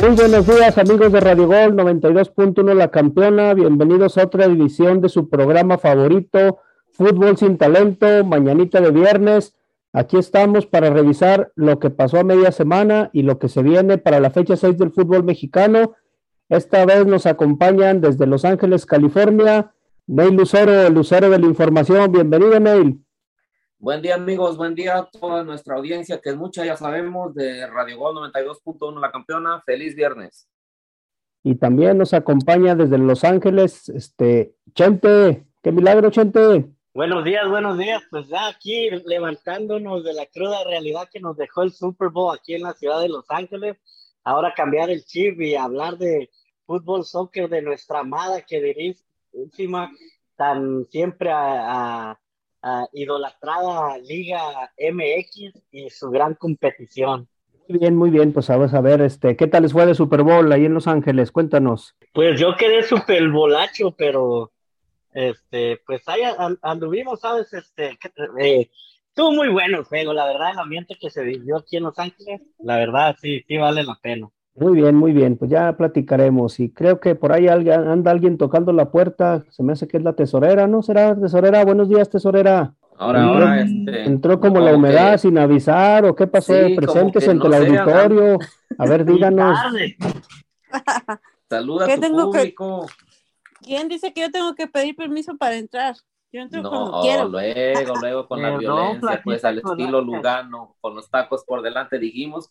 Muy buenos días amigos de Radio Gol 92.1 La Campeona, bienvenidos a otra edición de su programa favorito, Fútbol sin Talento, mañanita de viernes. Aquí estamos para revisar lo que pasó a media semana y lo que se viene para la fecha 6 del fútbol mexicano. Esta vez nos acompañan desde Los Ángeles, California, Neil Lucero, el Lucero de la Información. Bienvenido, Neil. Buen día amigos, buen día a toda nuestra audiencia, que es mucha, ya sabemos, de Radio Gol 92.1 La Campeona. Feliz viernes. Y también nos acompaña desde Los Ángeles, este, Chente. ¡Qué milagro, Chente! Buenos días, buenos días. Pues ya aquí levantándonos de la cruda realidad que nos dejó el Super Bowl aquí en la ciudad de Los Ángeles. Ahora cambiar el chip y hablar de fútbol, soccer de nuestra amada que dirige encima tan siempre a idolatrada Liga MX y su gran competición. Muy bien, muy bien, pues vamos a ver, este, ¿qué tal les fue de Super Bowl ahí en Los Ángeles? Cuéntanos. Pues yo quedé super bolacho, pero este, pues ahí anduvimos, ¿sabes? Este, eh, estuvo muy bueno el juego, la verdad, el ambiente que se vivió aquí en Los Ángeles, la verdad, sí, sí vale la pena. Muy bien, muy bien, pues ya platicaremos y creo que por ahí anda alguien tocando la puerta, se me hace que es la tesorera, ¿no? ¿Será tesorera? Buenos días, tesorera. Ahora, entró, ahora, este, entró como la humedad sin avisar o qué pasó, presentes entre el auditorio. A ver, díganos. Saluda a tu público. ¿Quién dice que yo tengo que pedir permiso para entrar? Yo entro no, cuando quiero. luego, luego con la violencia, pues al estilo Lugano, con los tacos por delante, dijimos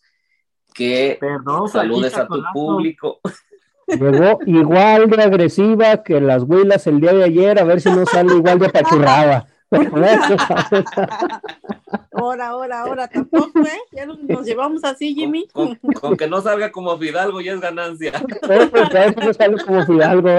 que saludes a tu público. Llegó igual de agresiva que las huilas el día de ayer, a ver si no sale igual de pachurrada. ahora, ahora, ahora, tampoco, ¿eh? Ya nos, llevamos así, Jimmy. Con, que no salga como Fidalgo ya es ganancia. no sale como Fidalgo.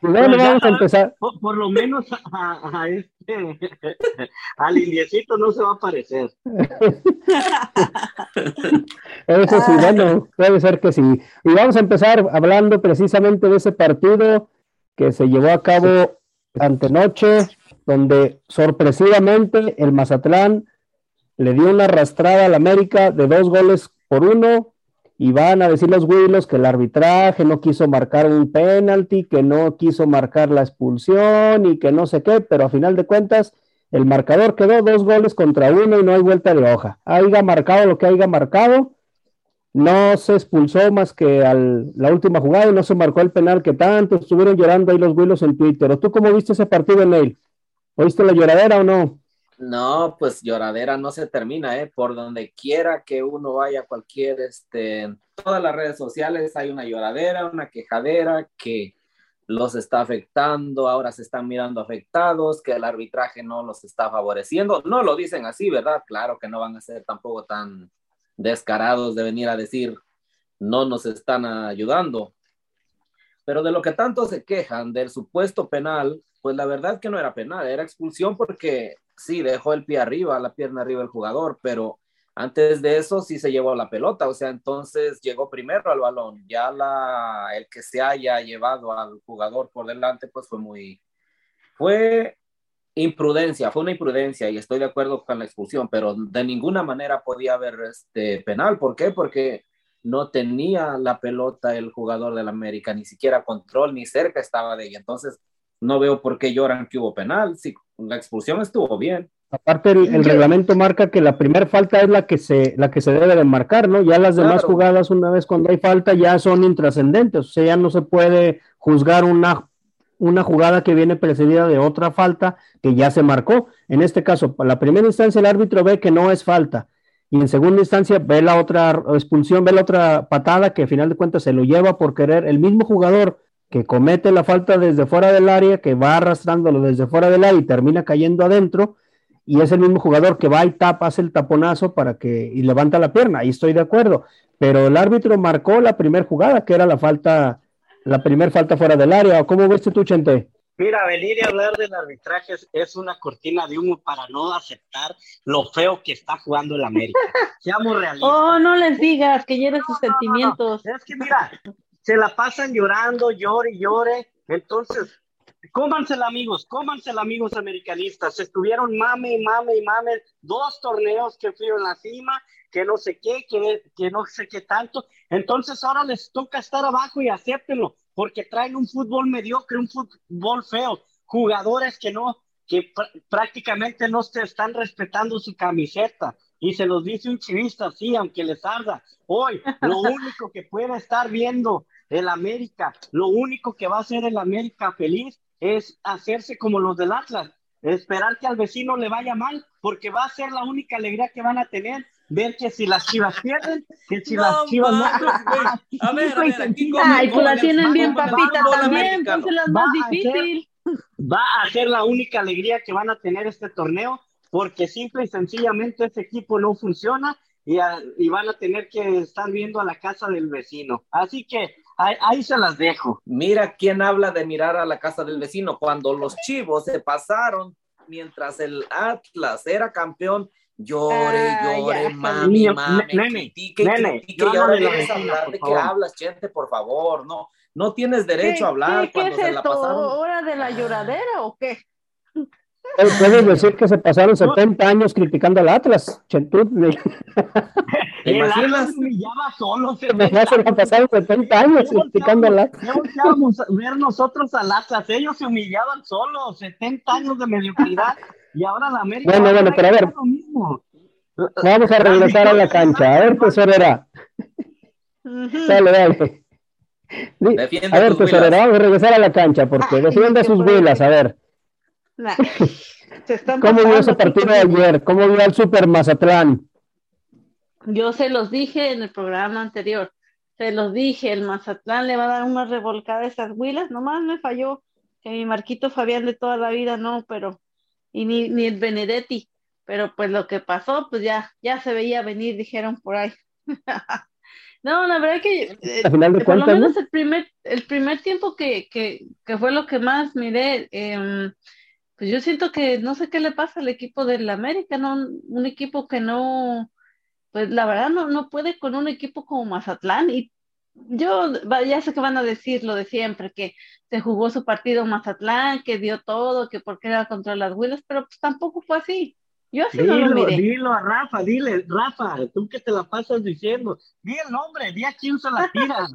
Bueno, vamos a empezar. Por, lo menos a, este, al indiecito no se va a parecer. Eso sí, bueno, puede ser que sí. Y vamos a empezar hablando precisamente de ese partido que se llevó a cabo antenoche donde sorpresivamente el Mazatlán le dio una arrastrada al América de dos goles por uno y van a decir los Willos que el arbitraje no quiso marcar un penalti, que no quiso marcar la expulsión y que no sé qué, pero a final de cuentas el marcador quedó dos goles contra uno y no hay vuelta de hoja. Haya marcado lo que haya marcado, no se expulsó más que al, la última jugada y no se marcó el penal que tanto estuvieron llorando ahí los Willos en Twitter. ¿O tú cómo viste ese partido, Neil? ¿Oíste la lloradera o no? No, pues lloradera no se termina, ¿eh? Por donde quiera que uno vaya, cualquier, este, en todas las redes sociales hay una lloradera, una quejadera que los está afectando, ahora se están mirando afectados, que el arbitraje no los está favoreciendo. No lo dicen así, ¿verdad? Claro que no van a ser tampoco tan descarados de venir a decir no nos están ayudando. Pero de lo que tanto se quejan del supuesto penal, pues la verdad que no era penal, era expulsión porque sí, dejó el pie arriba, la pierna arriba el jugador, pero antes de eso sí se llevó la pelota, o sea, entonces llegó primero al balón, ya la, el que se haya llevado al jugador por delante, pues fue muy, fue imprudencia, fue una imprudencia y estoy de acuerdo con la expulsión, pero de ninguna manera podía haber este penal, ¿por qué? Porque no tenía la pelota el jugador del América, ni siquiera control, ni cerca estaba de ella, entonces no veo por qué lloran que hubo penal. Si la expulsión estuvo bien. Aparte, el, reglamento marca que la primera falta es la que se, la que se debe de marcar, ¿no? Ya las demás jugadas, una vez cuando hay falta, ya son intrascendentes. O sea, ya no se puede juzgar una, una jugada que viene precedida de otra falta que ya se marcó. En este caso, la primera instancia el árbitro ve que no es falta. Y en segunda instancia ve la otra expulsión, ve la otra patada que al final de cuentas se lo lleva por querer el mismo jugador que comete la falta desde fuera del área, que va arrastrándolo desde fuera del área y termina cayendo adentro, y es el mismo jugador que va y tapa, hace el taponazo para que y levanta la pierna, ahí estoy de acuerdo, pero el árbitro marcó la primera jugada, que era la falta, la primera falta fuera del área, ¿cómo ves tú, Chente? Mira, venir y hablar del arbitraje es, una cortina de humo para no aceptar lo feo que está jugando el América. Seamos realistas. Oh, no les digas que hieres sus sentimientos. Es que mira, se la pasan llorando, llore y llore. Entonces, cómansela amigos, cómansela amigos americanistas, estuvieron mame y mame y mame, dos torneos que fui en la cima, que no sé qué, que, que no sé qué tanto, entonces ahora les toca estar abajo y acéptenlo, porque traen un fútbol mediocre, un fútbol feo, jugadores que no, que prácticamente no se están respetando su camiseta. Y se los dice un chivista así, aunque les arda. Hoy, lo único que puede estar viendo el América, lo único que va a hacer el América feliz es hacerse como los del Atlas, esperar que al vecino le vaya mal, porque va a ser la única alegría que van a tener ver que si las chivas pierden, que si las chivas no. A ver, a ver, aquí Ay, pues la tienen bien, papita, también, las más difícil. Va a ser la única alegría que van a tener este torneo, porque simple y sencillamente ese equipo no funciona y, y van a tener que estar viendo a la casa del vecino. Así que Ahí, se las dejo. Mira quién habla de mirar a la casa del vecino. Cuando los chivos se pasaron mientras el Atlas era campeón, llore, llore, mami, mami, critique, nene, critique, y ahora vienes a hablar de qué hablas, gente, por favor, no, no tienes derecho a hablar ¿qué, cuando se la pasaron. ¿Hora de la lloradera o qué? Puedes decir que se pasaron 70 años criticando al Atlas, Chentut. ¿Te imaginas? humillaba solo. Se pasaron 70 años criticando al Atlas. A ver nosotros al Atlas. Ellos se humillaban solos, 70 años de mediocridad. Y ahora la América. Bueno, bueno, pero a ver. Vamos a regresar a la cancha. A ver, tesorera. Dale, dale. a ver, tesorera, vamos a regresar a la cancha porque defiende sus vilas, a ver. ¿Cómo vio ese partido de ayer? ¿Cómo vio al Super Mazatlán? Yo se los dije en el programa anterior. Se los dije, el Mazatlán le va a dar una revolcada a esas huilas. Nomás me falló que mi Marquito Fabián de toda la vida no, pero. Y ni, ni el Benedetti. Pero pues lo que pasó, pues ya, ya se veía venir, dijeron por ahí. no, la verdad que. A final de por lo menos el primer, el primer tiempo que, que, que fue lo que más miré. Eh, pues yo siento que no sé qué le pasa al equipo del América, ¿no? Un equipo que no, pues la verdad no, no puede con un equipo como Mazatlán. Y yo ya sé que van a decir lo de siempre, que se jugó su partido Mazatlán, que dio todo, que porque era contra las Huilas, pero pues tampoco fue así. Yo así no lo miré. Dilo a Rafa, dile, Rafa, tú que te la pasas diciendo, di el nombre, di a quién se la tiras.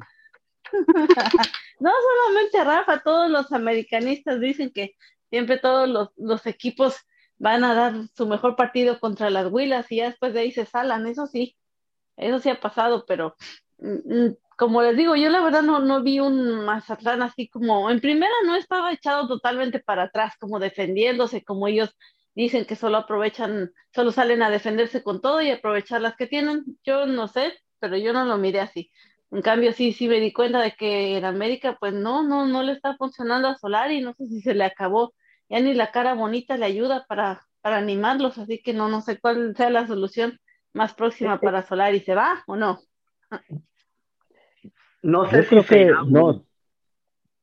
no solamente a Rafa, todos los americanistas dicen que siempre todos los, equipos van a dar su mejor partido contra las Huilas y ya después de ahí se salan, eso sí, eso sí ha pasado, pero mm, mm, como les digo, yo la verdad no, no vi un Mazatlán así como, en primera no estaba echado totalmente para atrás, como defendiéndose, como ellos dicen que solo aprovechan, solo salen a defenderse con todo y aprovechar las que tienen, yo no sé, pero yo no lo miré así. En cambio, sí, sí me di cuenta de que en América, pues no, no, no le está funcionando a Solari, no sé si se le acabó ya ni la cara bonita le ayuda para, para animarlos, así que no, no sé cuál sea la solución más próxima para Solar y se va o no. No sé si que no.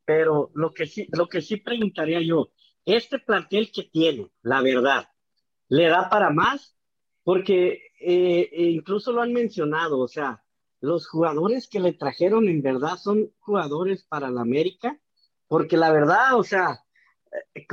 Pero lo que sí, lo que sí preguntaría yo, este plantel que tiene, la verdad, ¿le da para más? Porque eh, e incluso lo han mencionado, o sea, los jugadores que le trajeron en verdad son jugadores para la América, porque la verdad, o sea, eh,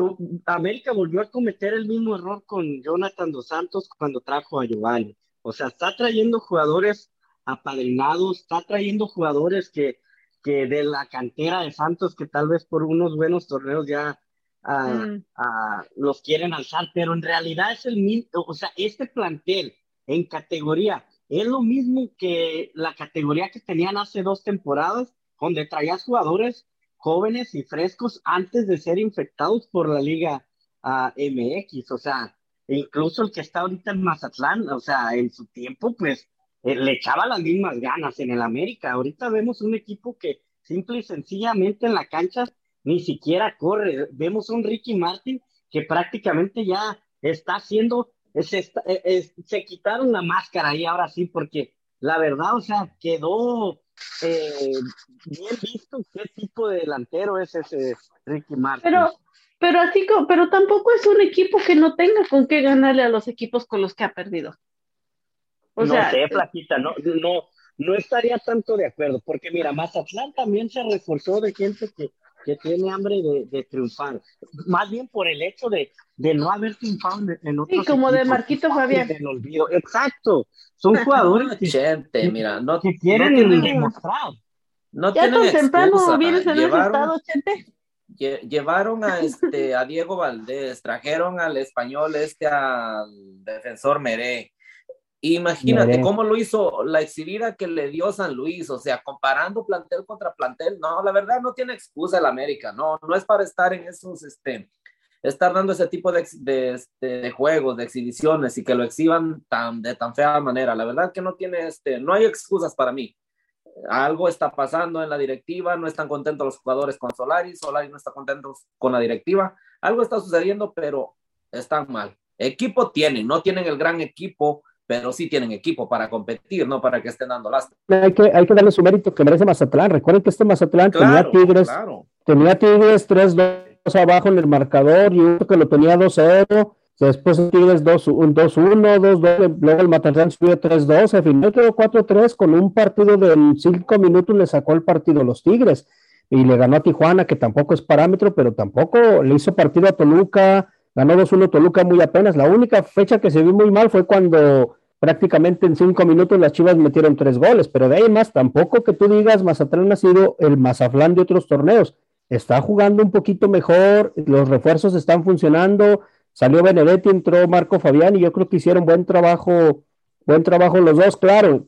América volvió a cometer el mismo error con Jonathan dos Santos cuando trajo a Giovanni. O sea, está trayendo jugadores apadrinados, está trayendo jugadores que, que de la cantera de Santos que tal vez por unos buenos torneos ya mm. ah, los quieren alzar, pero en realidad es el mismo, o sea, este plantel en categoría es lo mismo que la categoría que tenían hace dos temporadas, donde traías jugadores jóvenes y frescos antes de ser infectados por la Liga uh, MX. O sea, incluso el que está ahorita en Mazatlán, o sea, en su tiempo, pues eh, le echaba las mismas ganas en el América. Ahorita vemos un equipo que simple y sencillamente en la cancha ni siquiera corre. Vemos un Ricky Martin que prácticamente ya está haciendo, se, eh, se quitaron la máscara ahí ahora sí, porque la verdad, o sea, quedó eh, bien visto qué tipo de delantero es ese Ricky Martin. Pero, pero así, pero tampoco es un equipo que no tenga con qué ganarle a los equipos con los que ha perdido. O no sé, Flaquita, no, no, no estaría tanto de acuerdo, porque mira, Mazatlán también se reforzó de gente que que tiene hambre de, de triunfar. Más bien por el hecho de, de no haber triunfado en, otros Sí, como de Marquito Fabián. olvido. Exacto. Son jugadores que, mira, no, que quieren no demostrar. No ya tan temprano vienes en ese estado, Chente llevaron a este a Diego Valdés, trajeron al español este al defensor Meré. Imagínate cómo lo hizo la exhibida que le dio San Luis, o sea, comparando plantel contra plantel, no, la verdad no tiene excusa el América, no, no es para estar en esos, este, estar dando ese tipo de, de, este, de, juegos, de exhibiciones y que lo exhiban tan, de tan fea manera, la verdad que no tiene, este, no hay excusas para mí. Algo está pasando en la directiva, no están contentos los jugadores con Solari, Solari no está contento con la directiva, algo está sucediendo, pero están mal. Equipo tienen, no tienen el gran equipo, pero sí tienen equipo para competir, no para que estén dando lástima. Hay que, hay que darle su mérito que merece Mazatlán. Recuerden que este Mazatlán tenía Tigres, tenía Tigres 3-2 abajo en el marcador y uno que lo tenía 2-0 Después Tigres 2-1, 2-2, luego el Mazatlán subió 3-2, al final quedó 4-3 con un partido de 5 minutos le sacó el partido a los Tigres y le ganó a Tijuana, que tampoco es parámetro, pero tampoco le hizo partido a Toluca, ganó 2-1 Toluca muy apenas. La única fecha que se vio muy mal fue cuando prácticamente en 5 minutos las Chivas metieron 3 goles, pero de ahí más tampoco que tú digas Mazatlán ha sido el Mazatlán de otros torneos. Está jugando un poquito mejor, los refuerzos están funcionando Salió Benedetti, entró Marco Fabián y yo creo que hicieron buen trabajo, buen trabajo los dos, claro,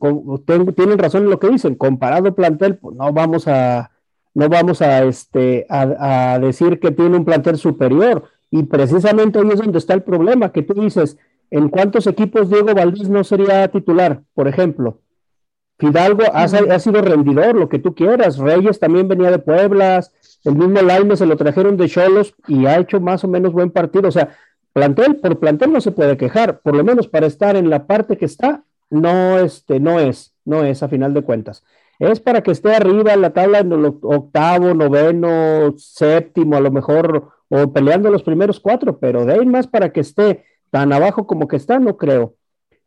tienen razón en lo que dicen, comparado plantel, pues no vamos a, no vamos a, este, a, decir que tiene un plantel superior, y precisamente ahí es donde está el problema, que tú dices, ¿en cuántos equipos Diego Valdés no sería titular, por ejemplo? Fidalgo ha, ha, sido rendidor, lo que tú quieras. Reyes también venía de Pueblas. El mismo Laime se lo trajeron de Cholos y ha hecho más o menos buen partido. O sea, plantel por plantel no se puede quejar, por lo menos para estar en la parte que está, no, este, no es, no es a final de cuentas. Es para que esté arriba en la tabla en el octavo, noveno, séptimo, a lo mejor, o peleando los primeros cuatro, pero de ahí más para que esté tan abajo como que está, no creo.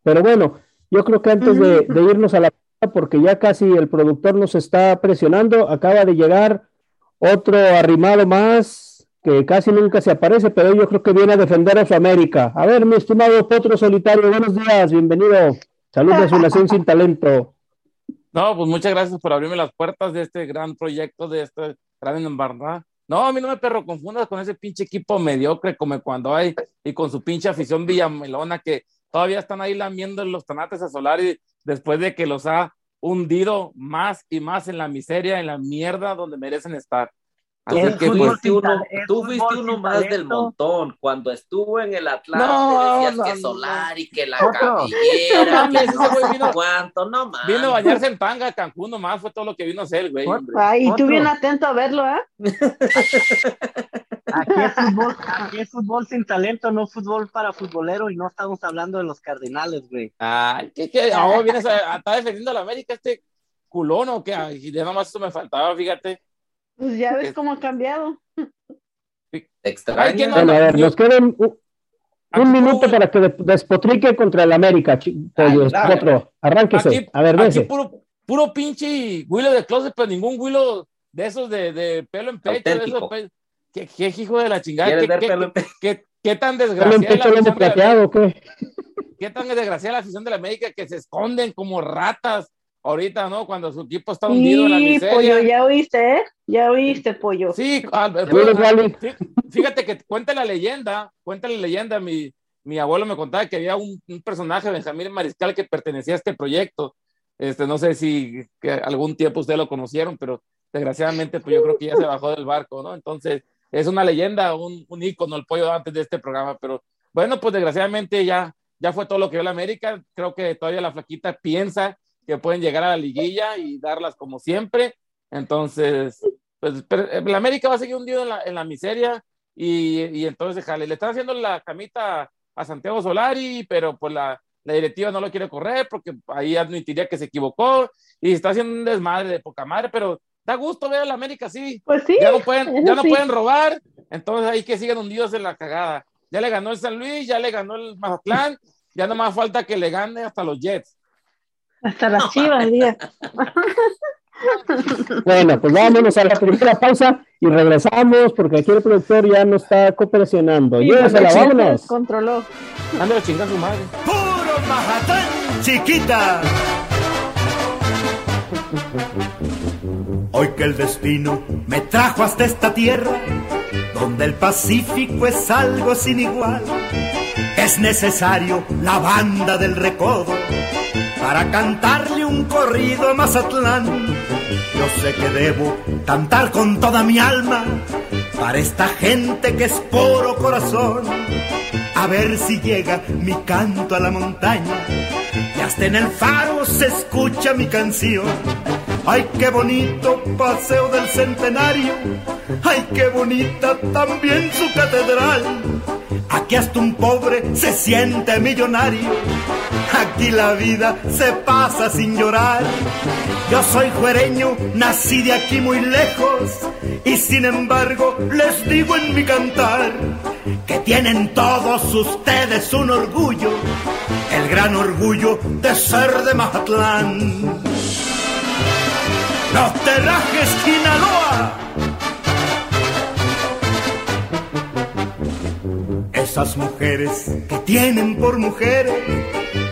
Pero bueno, yo creo que antes de, de irnos a la porque ya casi el productor nos está presionando, acaba de llegar otro arrimado más, que casi nunca se aparece, pero yo creo que viene a defender a su América. A ver, mi estimado Potro Solitario, buenos días, bienvenido. Saludos a su nación sin talento. No, pues muchas gracias por abrirme las puertas de este gran proyecto, de este gran embarrada. No, a mí no me perro confundas con ese pinche equipo mediocre como cuando hay y con su pinche afición Villamelona que todavía están ahí lamiendo los tanates a Solari después de que los ha hundido más y más en la miseria, en la mierda donde merecen estar. Tú, fuiste, uno, tú fuiste uno más del montón. Cuando estuvo en el Atlante no, decías no, que solar y que la cabellera, que no vino, cuánto, no más. Vino a bañarse en tanga a Cancún nomás, fue todo lo que vino a hacer, güey. Y tú bien atento a verlo, ¿eh? Aquí es, fútbol, aquí es fútbol sin talento, no fútbol para futbolero y no estamos hablando de los cardinales, güey. Ay, ¿qué, qué? Ahora vienes a, estar defendiendo a la América este culón o qué? Y de nada más eso me faltaba, fíjate. Pues ya ves cómo ha cambiado. Extraño. Bueno, a ver, nos quedan un, minuto para que despotrique contra el América, pollo, otro. Arránquese. a ver, aquí puro, puro pinche Willow de closet, pero ningún Willow de esos de, de pelo en pecho. De esos ¿Qué, ¿Qué, hijo de la chingada? ¿Qué, qué, qué, qué, tan desgraciado la ¿qué? ¿Qué tan desgraciada la afición de la América que se esconden como ratas ahorita, ¿no? Cuando su equipo está hundido en la miseria. pollo, ya oíste, ¿eh? Ya oíste, pollo. Sí, fíjate que cuenta la leyenda, cuenta la leyenda, mi, mi abuelo me contaba que había un, personaje, Benjamín Mariscal, que pertenecía a este proyecto. Este, no sé si que algún tiempo ustedes lo conocieron, pero desgraciadamente, pues yo creo que ya se bajó del barco, ¿no? Entonces, es una leyenda, un, un ícono, el pollo antes de este programa, pero bueno, pues desgraciadamente ya, ya fue todo lo que vio la América. Creo que todavía la flaquita piensa que pueden llegar a la liguilla y darlas como siempre. Entonces, pues eh, la América va a seguir hundido en la, en la miseria y, y, entonces jale. Le están haciendo la camita a Santiago Solari, pero pues la, la, directiva no lo quiere correr porque ahí admitiría que se equivocó y está haciendo un desmadre de poca madre, pero da gusto ver a la América así. Pues sí. Ya no pueden, ya no pueden robar, entonces ahí que siguen hundidos en la cagada. Ya le ganó el San Luis, ya le ganó el Mazatlán, ya no más falta que le gane hasta los Jets. Hasta las chivas, día. Bueno, pues vámonos a la primera pausa y regresamos porque aquí el productor ya no está cooperacionando. la vámonos. Controló. Anda chingar su madre. Puro Majatán, chiquita. Hoy que el destino me trajo hasta esta tierra, donde el Pacífico es algo sin igual, es necesario la banda del recodo para cantarle un corrido a Mazatlán. Yo sé que debo cantar con toda mi alma para esta gente que es puro corazón. A ver si llega mi canto a la montaña y hasta en el faro se escucha mi canción. Ay, qué bonito paseo del centenario. Ay, qué bonita también su catedral. Aquí hasta un pobre se siente millonario. Aquí la vida se pasa sin llorar. Yo soy juereño, nací de aquí muy lejos. Y sin embargo les digo en mi cantar que tienen todos ustedes un orgullo. El gran orgullo de ser de Mazatlán. Los Terrajes Sinaloa. Esas mujeres que tienen por mujeres,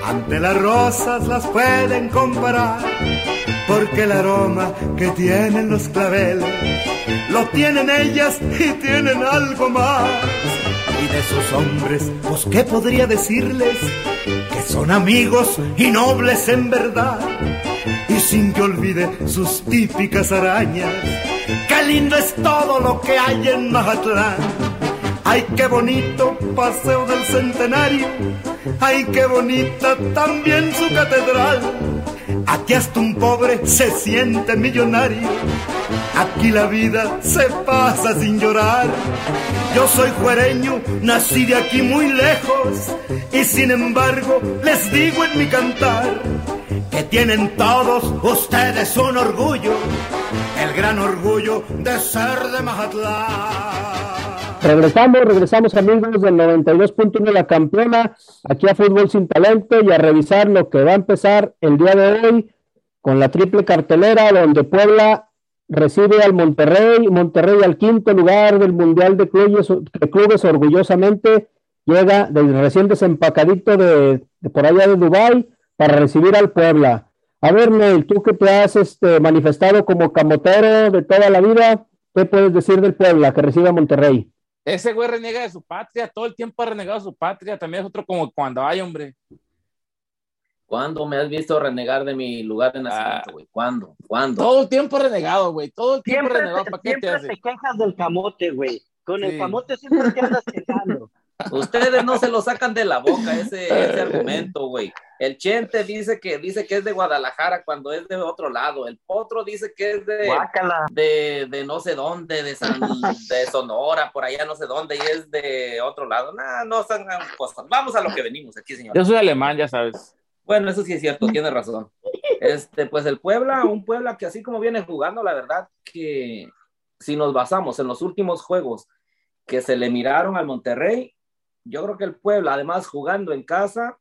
ante las rosas las pueden comparar, porque el aroma que tienen los claveles, lo tienen ellas y tienen algo más. Y de sus hombres, pues qué podría decirles, que son amigos y nobles en verdad sin que olvide sus típicas arañas. Qué lindo es todo lo que hay en Mazatlán. Ay, qué bonito paseo del centenario. Ay, qué bonita también su catedral. Aquí hasta un pobre se siente millonario. Aquí la vida se pasa sin llorar. Yo soy juereño, nací de aquí muy lejos. Y sin embargo, les digo en mi cantar que tienen todos ustedes un orgullo, el gran orgullo de ser de Mazatlán. Regresamos, regresamos amigos del 92.1 La Campeona, aquí a Fútbol Sin Talento y a revisar lo que va a empezar el día de hoy con la triple cartelera donde Puebla recibe al Monterrey, Monterrey al quinto lugar del Mundial de Clubes, de clubes orgullosamente llega del recién desempacadito de, de por allá de Dubái para recibir al Puebla. A ver, Neil, tú que te has este, manifestado como camotero de toda la vida, ¿qué puedes decir del Puebla que recibe a Monterrey? Ese güey reniega de su patria, todo el tiempo ha renegado de su patria, también es otro como cuando hay, hombre. ¿Cuándo me has visto renegar de mi lugar de nacimiento, ah. güey? ¿Cuándo? ¿Cuándo? Todo el tiempo renegado, güey. Todo el tiempo renegado. ¿Para qué te, hace? te quejas del camote, güey. Con el camote siempre te andas quejando. Ustedes no se lo sacan de la boca ese, ese argumento, güey. El Chente dice que dice que es de Guadalajara cuando es de otro lado. El Potro dice que es de, de, de, no sé dónde, de, San, de Sonora, por allá no sé dónde, y es de otro lado. No, no son cosas. Vamos a lo que venimos aquí, señor. Yo soy alemán, ya sabes. Bueno, eso sí es cierto, tiene razón. Este, pues el Puebla, un Puebla que así como viene jugando, la verdad que si nos basamos en los últimos juegos que se le miraron al Monterrey, yo creo que el Puebla, además jugando en casa,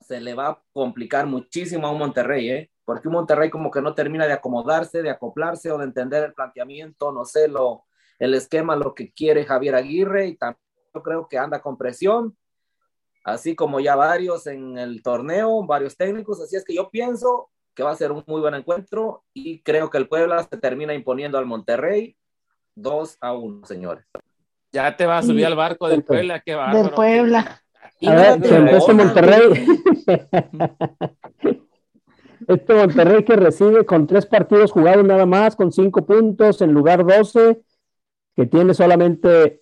se le va a complicar muchísimo a un Monterrey, ¿eh? Porque un Monterrey como que no termina de acomodarse, de acoplarse o de entender el planteamiento, no sé, lo, el esquema, lo que quiere Javier Aguirre y también yo creo que anda con presión, así como ya varios en el torneo, varios técnicos, así es que yo pienso que va a ser un muy buen encuentro y creo que el Puebla se termina imponiendo al Monterrey 2 a 1, señores. Ya te va a subir al barco del Puebla, qué va. Del Puebla. A ver, este Monterrey. este Monterrey que recibe con tres partidos jugados nada más, con cinco puntos en lugar 12, que tiene solamente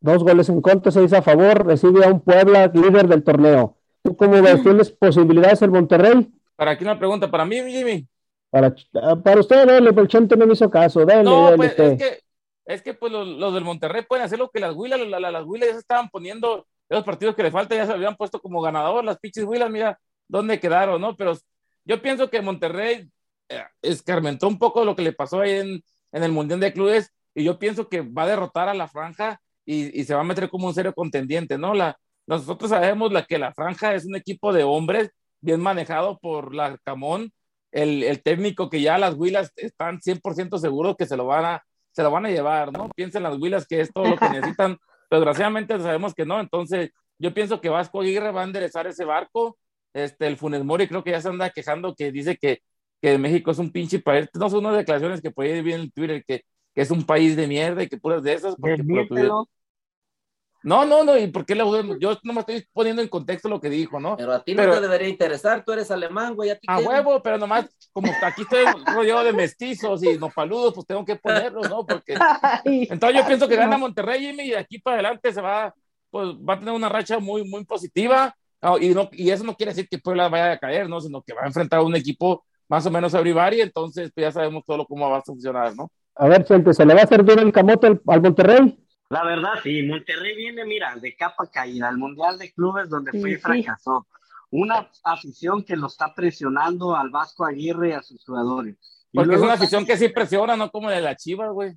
dos goles en contra, seis a favor, recibe a un Puebla líder del torneo. ¿Tú cómo ves? ¿Tienes posibilidades el Monterrey? ¿Para aquí una pregunta? ¿Para mí, Jimmy? Para, para usted, dale, el Chente no me hizo caso. Dale, no, pues, es que, es que pues los, del Monterrey pueden hacer lo que las Huilas, las Huilas ya estaban poniendo esos partidos que le falta ya se habían puesto como ganador, las pichis Willas, mira dónde quedaron, ¿no? Pero yo pienso que Monterrey eh, escarmentó un poco lo que le pasó ahí en, en, el Mundial de Clubes y yo pienso que va a derrotar a la franja y, y se va a meter como un serio contendiente, ¿no? La, nosotros sabemos la, que la franja es un equipo de hombres bien manejado por la Camón, el, el técnico que ya las Willas están 100% seguros que se lo van a se lo van a llevar, ¿no? Piensen las Huilas que es todo lo que necesitan, pero desgraciadamente sabemos que no, entonces yo pienso que Vasco Aguirre va a enderezar ese barco, este, el Funes Mori creo que ya se anda quejando que dice que, que México es un pinche país, no son unas declaraciones que puede ir bien en Twitter, que, que, es un país de mierda y que puras de esas, porque no, no, no, ¿y por qué le Yo no me estoy poniendo en contexto lo que dijo, ¿no? Pero a ti no te debería interesar, tú eres alemán, güey. A, a huevo, pero nomás, como aquí estoy rodeado de mestizos y no paludos, pues tengo que ponerlo, ¿no? Porque. Entonces yo pienso que gana Monterrey, Jimmy, y de aquí para adelante se va, pues va a tener una racha muy, muy positiva. y, no, y eso no quiere decir que Puebla vaya a caer, ¿no? Sino que va a enfrentar a un equipo más o menos a y entonces pues ya sabemos todo cómo va a funcionar, ¿no? A ver, gente, ¿se le va a hacer duro el camote al Monterrey? La verdad, sí, Monterrey viene, mira, de capa caída, al Mundial de Clubes donde fue y fracasó. Una afición que lo está presionando al Vasco Aguirre y a sus jugadores. Porque es una afición que sí presiona, no como de la Chivas, güey.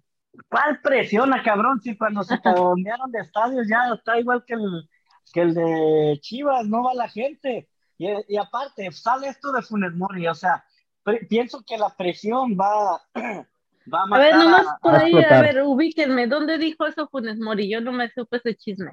¿Cuál presiona, cabrón? Si cuando se cambiaron de estadio ya está igual que el, que el de Chivas, no va la gente. Y, y aparte, sale esto de Funes Mori, o sea, pienso que la presión va a, ver, nomás por ahí, a, ver, ubíquenme, ¿dónde dijo eso Funes Mori? Yo no me supe ese chisme.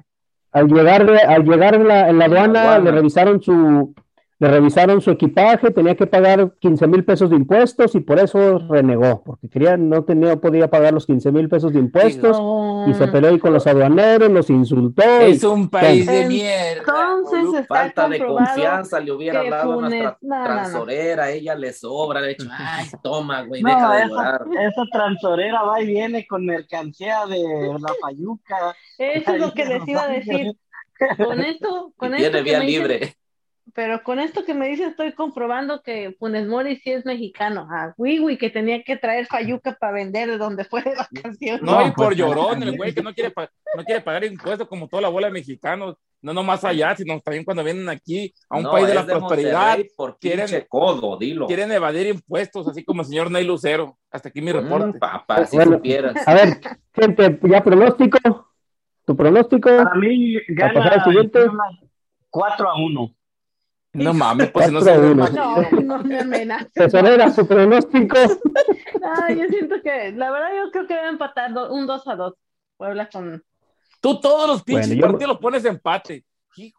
Al llegar, al llegar en la, en la aduana, le revisaron su, le revisaron su equipaje, tenía que pagar 15 mil pesos de impuestos y por eso renegó, porque quería, no tenía, podía pagar los 15 mil pesos de impuestos y se peleó ahí con los aduaneros, los insultó. Es un país de mierda. Entonces, falta de confianza, le hubiera hablado a nuestra transorera, ella le sobra, le hecho, ay, toma, güey, deja de esa, esa transorera va y viene con mercancía de la payuca. Eso es lo que les iba a decir. Con esto, con esto. Tiene vía libre pero con esto que me dice estoy comprobando que Funes Mori sí es mexicano. Ah, Wiwi que tenía que traer Fayuca para vender de donde fue de vacaciones. No, y por llorón, el güey que no quiere, no quiere pagar impuestos como toda la bola de mexicanos. No no más allá, sino también cuando vienen aquí a un país de la prosperidad. Por quieren, codo, dilo. Quieren evadir impuestos, así como el señor Ney Lucero. Hasta aquí mi reporte. Mm, papá, si supieras. A ver, gente, ya pronóstico. ¿Tu pronóstico? Para mí gana el siguiente? 4 a 1. No mames, pues no se No, no me amenazas. era su pronóstico. No, yo siento que, la verdad, yo creo que debe empatar un 2 a 2. Puebla con. Tú todos los pinches bueno, partidos los pones empate.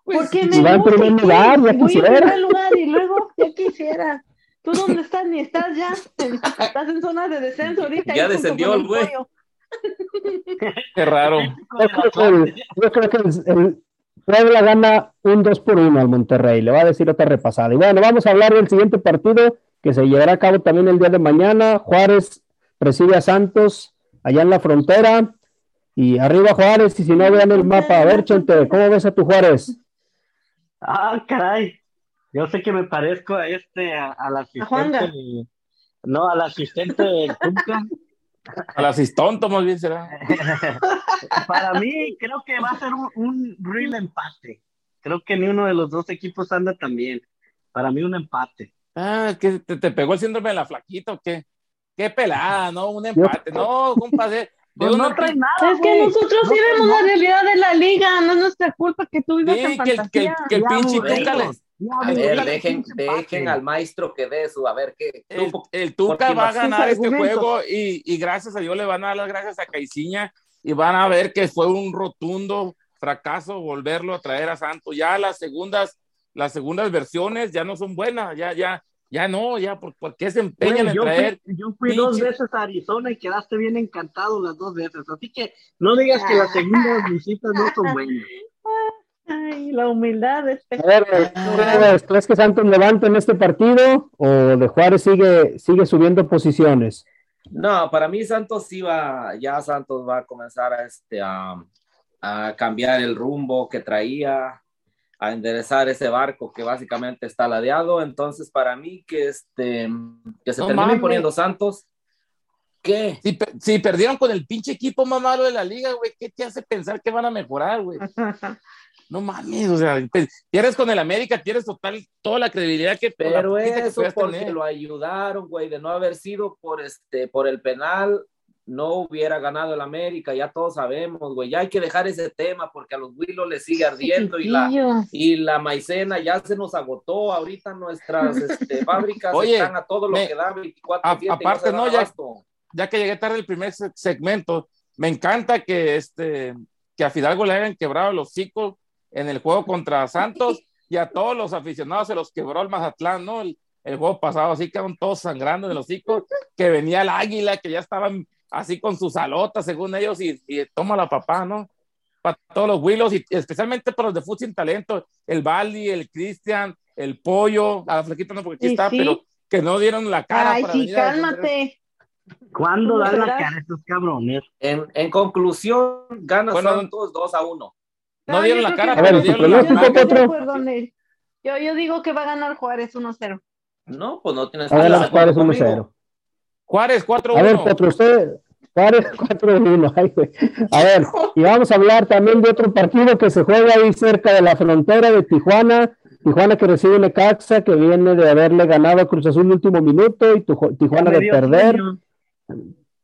Porque me va en primer lugar, ya quisiera. en primer lugar y luego, ya quisiera. ¿Tú dónde estás? Ni estás ya. Estás en zona de descenso ahorita. Ya descendió el güey. Qué raro. Yo creo que el, Puebla gana un 2 por 1 al Monterrey, le va a decir otra repasada. Y bueno, vamos a hablar del siguiente partido que se llevará a cabo también el día de mañana. Juárez recibe a Santos allá en la frontera. Y arriba Juárez, y si no vean el mapa, a ver, Chente, ¿cómo ves a tu Juárez? Ah, caray. Yo sé que me parezco a este, al asistente. no, al asistente del a las asistonto más bien será. Para mí creo que va a ser un, real empate. Creo que ni uno de los dos equipos anda tan bien. Para mí un empate. Ah, que te, pegó el síndrome de la flaquita o qué? Qué pelada, ¿no? Un empate. No, compadre. Pues no trae nada. Es que nosotros sí vemos la realidad de la liga, no es nuestra culpa que tú vivas en que, que, que, el pinche a ver, dejen, dejen al maestro que dé su, a ver qué. El, Tuca va a ganar este juego y, y, gracias a Dios le van a dar las gracias a Caiciña y van a ver que fue un rotundo fracaso volverlo a traer a Santos. Ya las segundas, las segundas versiones ya no son buenas, ya, ya, ya no, ya, ¿por, qué se empeñan en traer? yo fui dos veces a Arizona y quedaste bien encantado las dos veces, así que no digas que las segundas visitas no son buenas. Ay, la humildad es A ver, ¿crees que Santos levanta en este partido o de Juárez sigue, sigue subiendo posiciones? No, para mí Santos sí va, ya Santos va a comenzar a, este, a, cambiar el rumbo que traía, a enderezar ese barco que básicamente está ladeado. Entonces, para mí que, este, que se termine poniendo Santos, ¿Qué? Si, si, perdieron con el pinche equipo más malo de la liga, güey, ¿qué te hace pensar que van a mejorar, güey? no mames, o sea, tienes con el América, tienes total, toda la credibilidad que Pero eso porque lo ayudaron, güey, de no haber sido por este, por el penal, no hubiera ganado el América, ya todos sabemos, güey, ya hay que dejar ese tema porque a los Willos les sigue ardiendo y la, y la maicena ya se nos agotó, ahorita nuestras este, fábricas están a todo lo que da 24 Aparte, no, ya, ya que llegué tarde el primer segmento, me encanta que, este, que a Fidalgo le hayan quebrado los hocico en el juego contra Santos y a todos los aficionados se los quebró el Mazatlán, ¿no? El, el juego pasado, así quedaron todos sangrando de los hocico, que venía el águila, que ya estaban así con sus alotas, según ellos, y, y toma la papá, ¿no? Para todos los Willows, y especialmente para los de fútbol sin talento, el Bali, el Cristian, el Pollo, a la flaquita no, porque aquí está, pero que no dieron la cara. Ay, sí, cálmate. ¿Cuándo dan la cara estos cabrones? En, en conclusión, ganan Bueno, Santos 2 a 1. No dieron la cara, que- A ver, pero dieron la cara. En. Yo, yo digo que va a ganar Juárez 1-0. No, pues no tienes A ver, estar de las Juárez acuerdo 1-0. Juárez A ver, 4-1. Potro, usted, Juárez 4-1. ay, güey. A ver, y vamos a hablar también de otro partido que se juega ahí cerca de la frontera de Tijuana. Tijuana que recibe Necaxa, que viene de haberle ganado a Cruz Azul el último minuto y Tijuana de perder. sueño.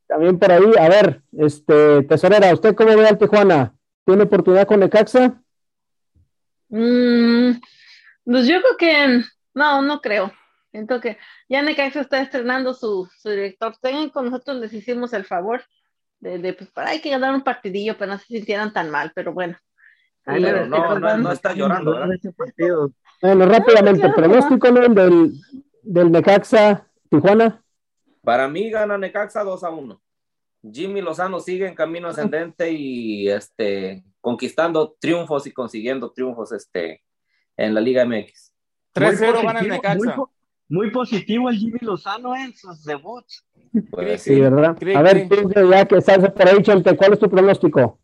También por ahí, a ver, este, tesorera, ¿usted cómo ve al Tijuana? ¿Tiene oportunidad con Necaxa? Mm, pues yo creo que no, no creo. Siento que ya Necaxa está estrenando su, su director técnico. Nosotros les hicimos el favor de, de pues, para hay que ganar un partidillo para no se sintieran tan mal, pero bueno. Pero no, no, no está llorando, ¿verdad? Ese partido. Bueno, rápidamente, pronóstico del, del Necaxa Tijuana. Para mí gana Necaxa 2 a 1. Jimmy Lozano sigue en camino ascendente y este conquistando triunfos y consiguiendo triunfos este en la Liga MX. 3-0 gana el Muy Necaxa. Muy positivo el Jimmy Lozano en sus debuts. Pues, Sí, ¿verdad? Cri, A ver, tú, ya que estás por ahí, Chente, ¿cuál es tu pronóstico?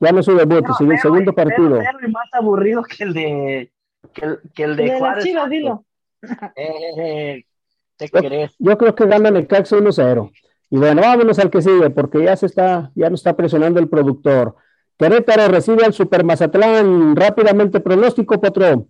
Ya no su debut, el cero, segundo partido. cero y más aburrido que el de que el, que el de, De Juárez. Chivas, dilo. Eh, eh, eh, ¿Te Yo- crees? Yo creo que gana Necaxa 1-0. Y bueno, vámonos al que sigue, porque ya se está, ya nos está presionando el productor. Querétaro recibe al Super Mazatlán. Rápidamente, pronóstico, Potro.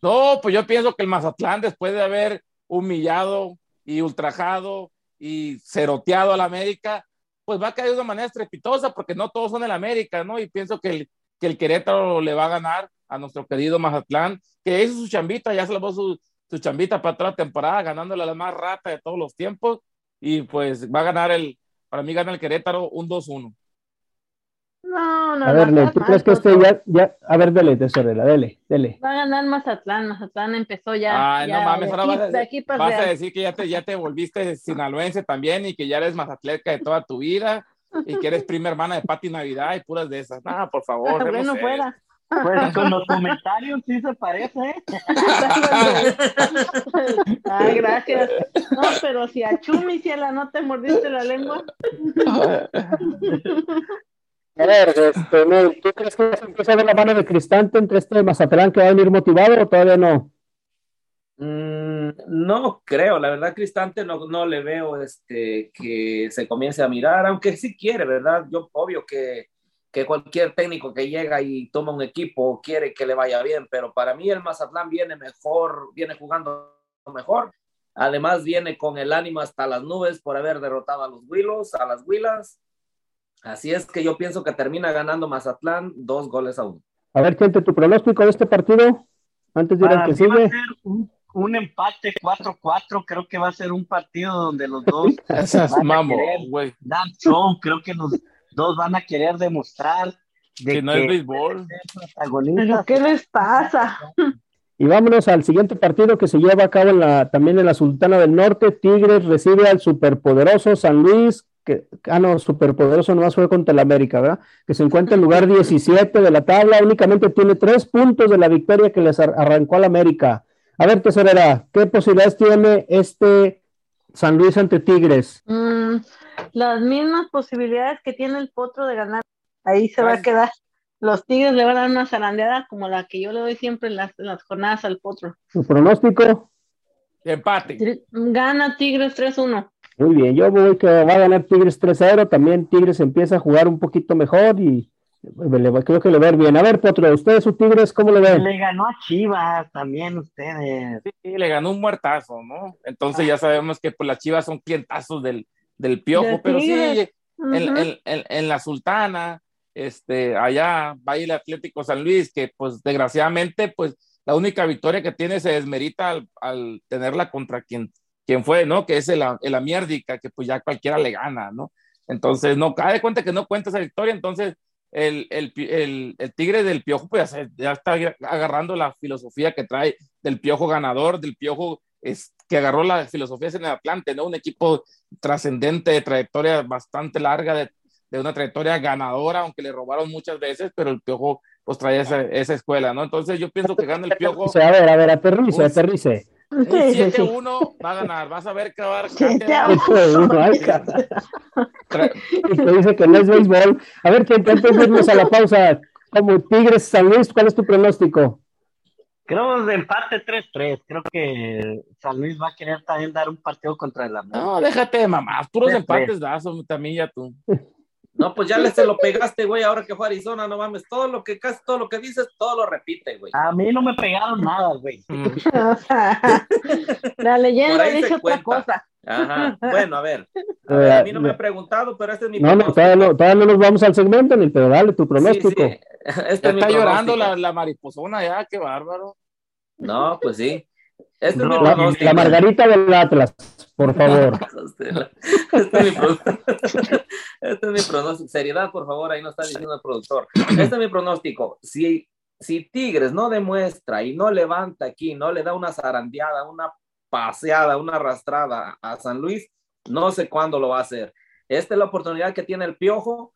No, pues yo pienso que el Mazatlán, después de haber humillado y ultrajado y ceroteado a la América, pues va a caer de una manera estrepitosa, porque no todos son el América, ¿no? Y pienso que el, que el Querétaro le va a ganar a nuestro querido Mazatlán, que hizo su chambita, ya se lavó su, su chambita para toda la temporada, ganándole a la más rata de todos los tiempos, y pues va a ganar el, para mí gana el Querétaro un 2-1. No, no, A ver, no, ¿tú crees que este ya, ya, a ver, dele, tesorera, dele, dele. Va a ganar Mazatlán. Mazatlán empezó ya. Ay, ya no mames, ahora vas a de decir, vas a decir que ya te, ya te volviste sinaloense también y que ya eres mazatleca de toda tu vida y que eres prima hermana de Pati Navidad y puras de esas. No, por favor. bueno, fuera. Pues con los comentarios sí se parece. ¿eh? Ay, gracias. No, pero si a Chumi, si a la no te mordiste la lengua. A ver, este, Nel, ¿tú crees que vas a empezar a ver la mano de Cristante entre este Mazatlán que va a venir motivado o todavía no? Mm, no creo, la verdad, Cristante no, no le veo este, que se comience a mirar, aunque sí quiere, ¿verdad? Yo, obvio que, que cualquier técnico que llega y toma un equipo quiere que le vaya bien, pero para mí el Mazatlán viene mejor, viene jugando mejor. Además, viene con el ánimo hasta las nubes por haber derrotado a los Willos, a las Willas. Así es que yo pienso que termina ganando Mazatlán dos goles a uno. A ver, gente, tu pronóstico de este partido, antes de ir al que mí va a sigue. ser un, un empate 4-4. Creo que va a ser un partido donde los dos Esas querer. güey. Creo que los dos van a querer demostrar de Que no que es béisbol. ¿Pero qué les pasa? Y vámonos al siguiente partido que se lleva a cabo en la, también en la Sultana del Norte. Tigres recibe al superpoderoso San Luis, que, ah, no, superpoderoso nomás fue contra el América, ¿verdad? Que se encuentra en lugar 17 de la tabla, únicamente tiene tres puntos de la victoria que les ar- arrancó al América. A ver, tesorera, ¿qué posibilidades tiene este San Luis ante Tigres? Mm, las mismas posibilidades que tiene el potro de ganar. Ahí se va a quedar. Los Tigres le van a dar una zarandeada como la que yo le doy siempre en las, en las jornadas al potro. ¿Su pronóstico? Empate. Gana Tigres 3-1. Muy bien, yo voy que va a ganar Tigres 3-0, también Tigres empieza a jugar un poquito mejor y creo que le va a ir bien. A ver, Potro, ¿ustedes su Tigres cómo le ven? Le ganó a Chivas también ustedes. Sí, le ganó un muertazo, ¿no? Entonces ya sabemos que pues, las chivas son clientazos del, del piojo, De pero sí, en, Ujú. en- en- en la Sultana, este, allá va el Atlético San Luis, que pues desgraciadamente, pues la única victoria que tiene se desmerita al, al tenerla contra quien quién fue, ¿no? Que es el, el Amiérdica, que pues ya cualquiera le gana, ¿no? Entonces, no, cae de cuenta que no cuenta esa victoria, entonces el, el, el, el, Tigre del Piojo pues ya, está agarrando la filosofía que trae del Piojo ganador, del Piojo es, que agarró la filosofía en el Atlante, ¿no? Un equipo trascendente, de trayectoria bastante larga, de, de, una trayectoria ganadora, aunque le robaron muchas veces, pero el Piojo pues trae esa, esa escuela, ¿no? Entonces yo pienso que gana el Piojo. a ver, a ver, aterrice, aterrice. Un 7-1 va a ganar, vas a ver que va a Te dice que no es béisbol. A ver, que antes de irnos a la pausa, como Tigres San Luis, ¿cuál es tu pronóstico? Creo de empate 3-3. Creo que San Luis va a querer también dar un partido contra el América. No, déjate de mamás, puros empates das, también ya tú. No, pues ya le se lo pegaste, güey, ahora que fue a Arizona, no mames, todo lo que casi todo lo que dices, todo lo repite, güey. A mí no me pegaron nada, güey. Mm. La leyenda dice otra cosa. Ajá, bueno, a ver. A, mí no me he preguntado, pero este es mi No, no, todavía no, todavía no nos vamos al segmento, ni pero dale tu pronóstico. Sí, sí. Este está llorando la, la mariposona ya, qué bárbaro. No, pues sí. Este es mi pronóstico. La Margarita del Atlas por favor. este, es mi pronóstico. Seriedad, por favor, ahí no está diciendo el productor. Este es mi pronóstico. Si, si Tigres no demuestra y no levanta aquí, no le da una zarandeada, una paseada, una arrastrada a San Luis, no sé cuándo lo va a hacer. Esta es la oportunidad que tiene el Piojo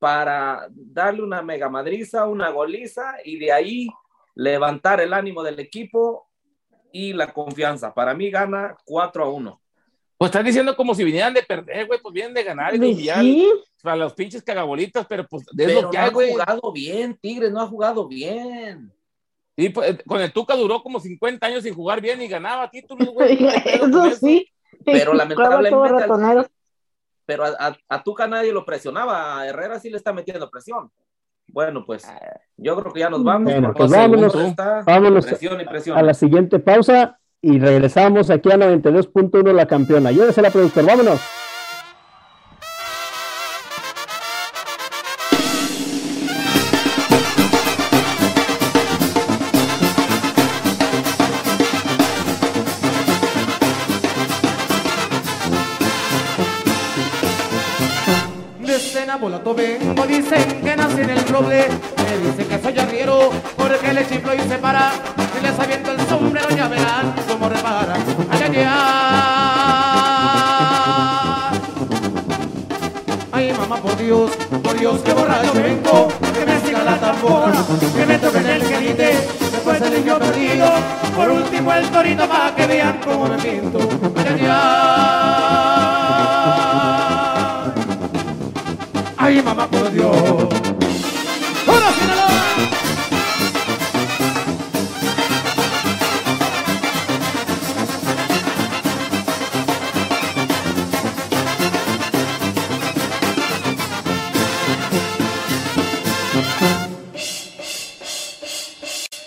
para darle una mega madriza, una goliza y de ahí levantar el ánimo del equipo y la confianza. Para mí gana 4 a 1. Pues están diciendo como si vinieran de perder, güey, pues vienen de ganar y de ¿Sí? para los pinches cagabolitas, pero pues de lo que no ha jugado bien, Tigres no ha jugado bien. Y pues, eh, con el Tuca duró como 50 años sin jugar bien y ganaba títulos, güey. eso sí. Pero lamentablemente. pero a, a, Tuca nadie lo presionaba, a Herrera sí le está metiendo presión. Bueno, pues yo creo que ya nos vamos. Bueno, pues vámonos, vámonos presión y presión. a la siguiente pausa y regresamos aquí a 92.1 la campeona. Llévese la productor, vámonos. Vengo, dicen que nací en el roble, me dicen que soy arriero, porque le chiflo y se para, y les aviento el sombrero, ya verán cómo repara. Ay, ay, ay. Ay, mamá, por Dios, por Dios, que borracho vengo, que me siga la tambora, que me toquen el gelite, después el niño perdido, por último el torito para que vean cómo me pinto. Ay, ay, ay. Ay, mamá, por Dios. ¡Hola!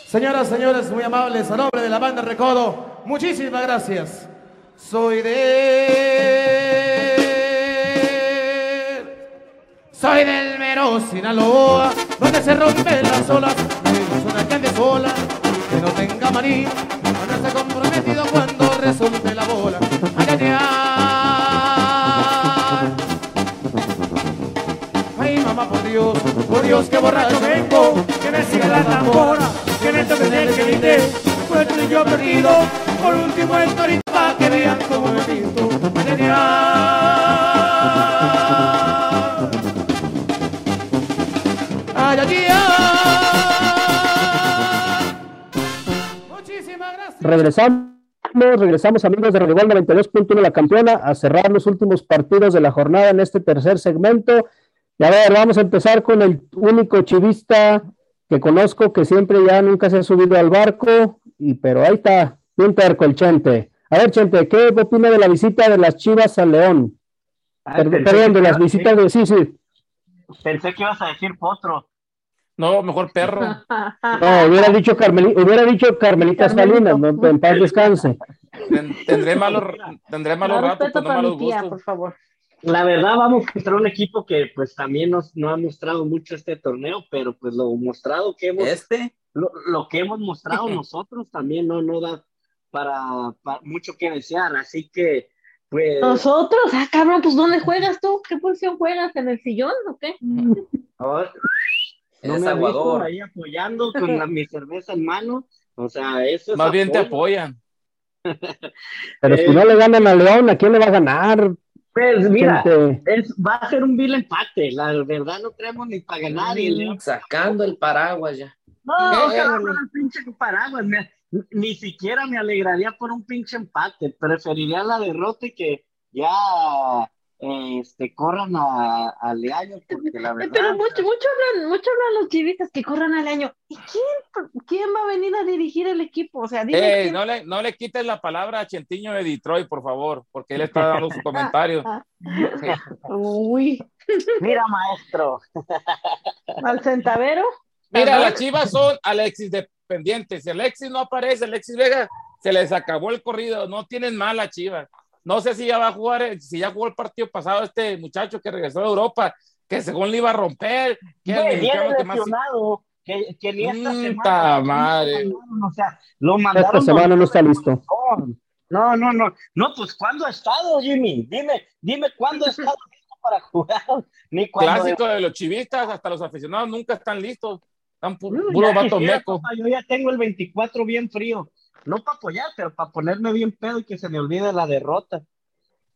Señoras, señores, muy amables, a nombre de la banda Recodo, muchísimas gracias. Soy de... Soy del Mero, Sinaloa, donde se rompen las olas, es una calle sola, que no tenga maní, no esté comprometido cuando resulte la bola. Ay, ay, ay. ay, mamá, por Dios, por Dios, que borracho vengo, que me siga la tambora que me toquen el que grité, fue el yo perdido, por último el torito que vean cómo me pinto. Ay, Regresamos. Regresamos amigos de Radio 92.1 La Campeona a cerrar los últimos partidos de la jornada en este tercer segmento. Y a ver, vamos a empezar con el único chivista que conozco que siempre ya nunca se ha subido al barco, y pero ahí está, bien terco el Chente. A ver, Chente, ¿qué opina de la visita de las Chivas a León? Ah, perdón, de las visitas de sí, sí. Pensé que ibas a decir potro. No, mejor perro. No, hubiera dicho, Carmelita, hubiera dicho Carmelita Salinas, no, en paz descanse. Tendré malos, tendré malos ratos, no malos gustos. por favor. La verdad, vamos contra un equipo que pues también nos no ha mostrado mucho este torneo, pero pues lo mostrado que hemos este lo, que hemos mostrado nosotros también no no da para, para mucho que desear, así que pues... Nosotros, ah, cabrón, pues ¿dónde juegas tú? ¿Qué posición juegas? ¿En el sillón o qué? ahora- no Es me aguador. ahí apoyando con la- mi cerveza en mano, o sea, eso es Más bien te apoyan. Pero si Eh. no le ganan a León, ¿a quién le va a ganar? Pues mira, es, va a ser un vil empate, la verdad no tenemos ni para ganar y el León Sacando el paraguas ya. No, paraguas. me- ni siquiera me alegraría por un pinche empate. Preferiría la derrota y que ya este, corran a, a Leaño, porque la Eh, verdad. Pero mucho, mucho hablan, mucho hablan los chivistas que corran al año. ¿Y quién, quién va a venir a dirigir el equipo? O sea, dime quién- no, le, no le quites la palabra a Chentiño de Detroit, por favor, porque él está dando su comentario. Uy, Mira, maestro. al centavero. Mira, las chivas son Alexis dependientes. Si Alexis no aparece, Alexis Vega, se les acabó el corrido. No tienen mala chivas. No sé si ya va a jugar, eh, si ya jugó el partido pasado este muchacho que regresó de Europa, que según le iba a romper. Que era el mexicano que más. lesionado. Que, que ni esta semana. madre. O sea, lo mandaron. Esta semana no está listo. No, no, no. No, pues ¿cuándo ha estado, Jimmy? Dime, dime cuándo ha estado listo para jugar. Ni cuando. Clásico de los chivistas, hasta los aficionados nunca están listos. Están pu- No, puro ya vato quisiera, meco. papá, yo ya tengo el 24 bien frío. No para apoyar, pero para ponerme bien pedo y que se me olvide la derrota.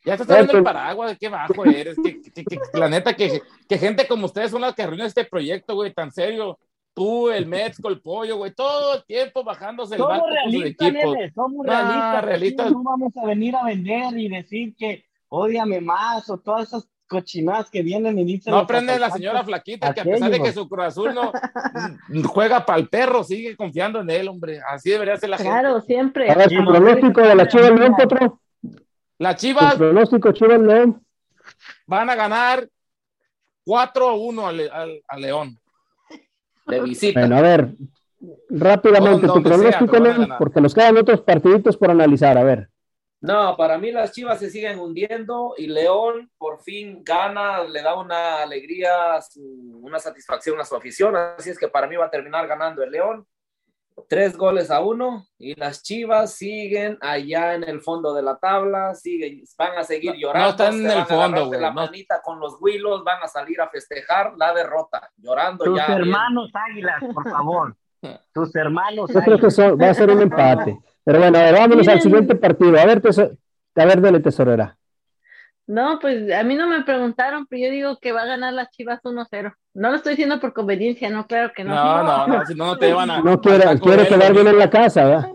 Ya estás hablando del paraguas, qué bajo eres. Que, que- la neta, que, que gente como ustedes son las que arruinan este proyecto, güey, tan serio. Tú, el Mezco, el Pollo, güey, todo el tiempo bajándose el Somos barco con sus realistas, equipos. nene, somos realistas. realistas. No vamos a venir a vender y decir que ódiame más o todas esas cochinadas que vienen y dicen. No aprende la señora Flaquita, que a pesar de que su Cruz Azul no mm, juega para el perro, sigue confiando en él, hombre. Así debería ser la gente. Claro, siempre. A ver, tu pronóstico de la Chivas León, Potro. Las Tu Chivas pronóstico Chivas León. van a ganar 4 a 1 al, al- al León. De visita. Bueno, a ver, rápidamente tu pronóstico, León, porque nos quedan otros partiditos por analizar. A ver, No, para mí las Chivas se siguen hundiendo y León por fin gana, le da una alegría, una satisfacción a su afición, así es que para mí va a terminar ganando el León. Tres goles a uno y las Chivas siguen allá en el fondo de la tabla, siguen, van a seguir llorando. están en el van a fondo, güey, La no. manita con los huilos, van a salir a festejar la derrota, llorando Tus ya. bien. hermanos águilas, por favor. Tus hermanos yo creo que águilas. eso va a ser un empate. Pero bueno, a ver, vámonos al siguiente partido. A ver, teso- a ver, dele tesorera. No, pues a mí no me preguntaron, pero yo digo que va a ganar las Chivas 1-0. No lo estoy diciendo por conveniencia, no, claro que no. No, no, no, si no, no te llevan a. No quiere, de quedar bien en la casa, ¿verdad?